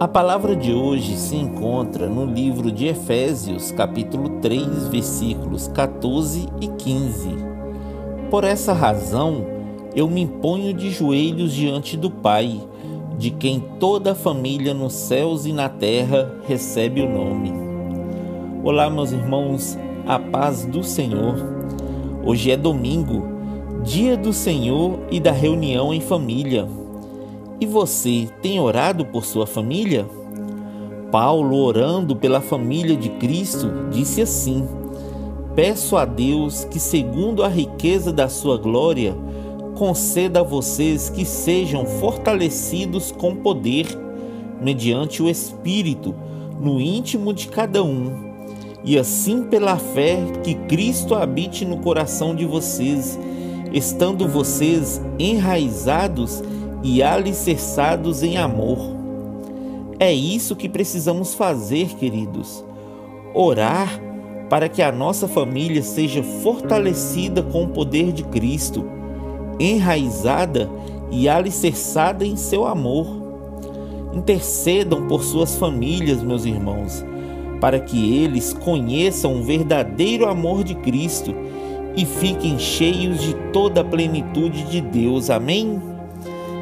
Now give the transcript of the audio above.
A palavra de hoje se encontra no livro de Efésios, capítulo 3, versículos 14 e 15. Por essa razão, eu me ponho de joelhos diante do Pai, de quem toda a família nos céus e na terra recebe o nome. Olá, meus irmãos, a paz do Senhor. Hoje é domingo, dia do Senhor e da reunião em família. E você tem orado por sua família? Paulo, orando pela família de Cristo, disse assim: Peço a Deus que, segundo a riqueza da sua glória, conceda a vocês que sejam fortalecidos com poder, mediante o Espírito, no íntimo de cada um, e assim pela fé que Cristo habite no coração de vocês, estando vocês enraizados e alicerçados em amor. É isso que precisamos fazer, queridos. Orar para que a nossa família seja fortalecida com o poder de Cristo, enraizada e alicerçada em seu amor. Intercedam por suas famílias, meus irmãos, para que eles conheçam o verdadeiro amor de Cristo e fiquem cheios de toda a plenitude de Deus. Amém?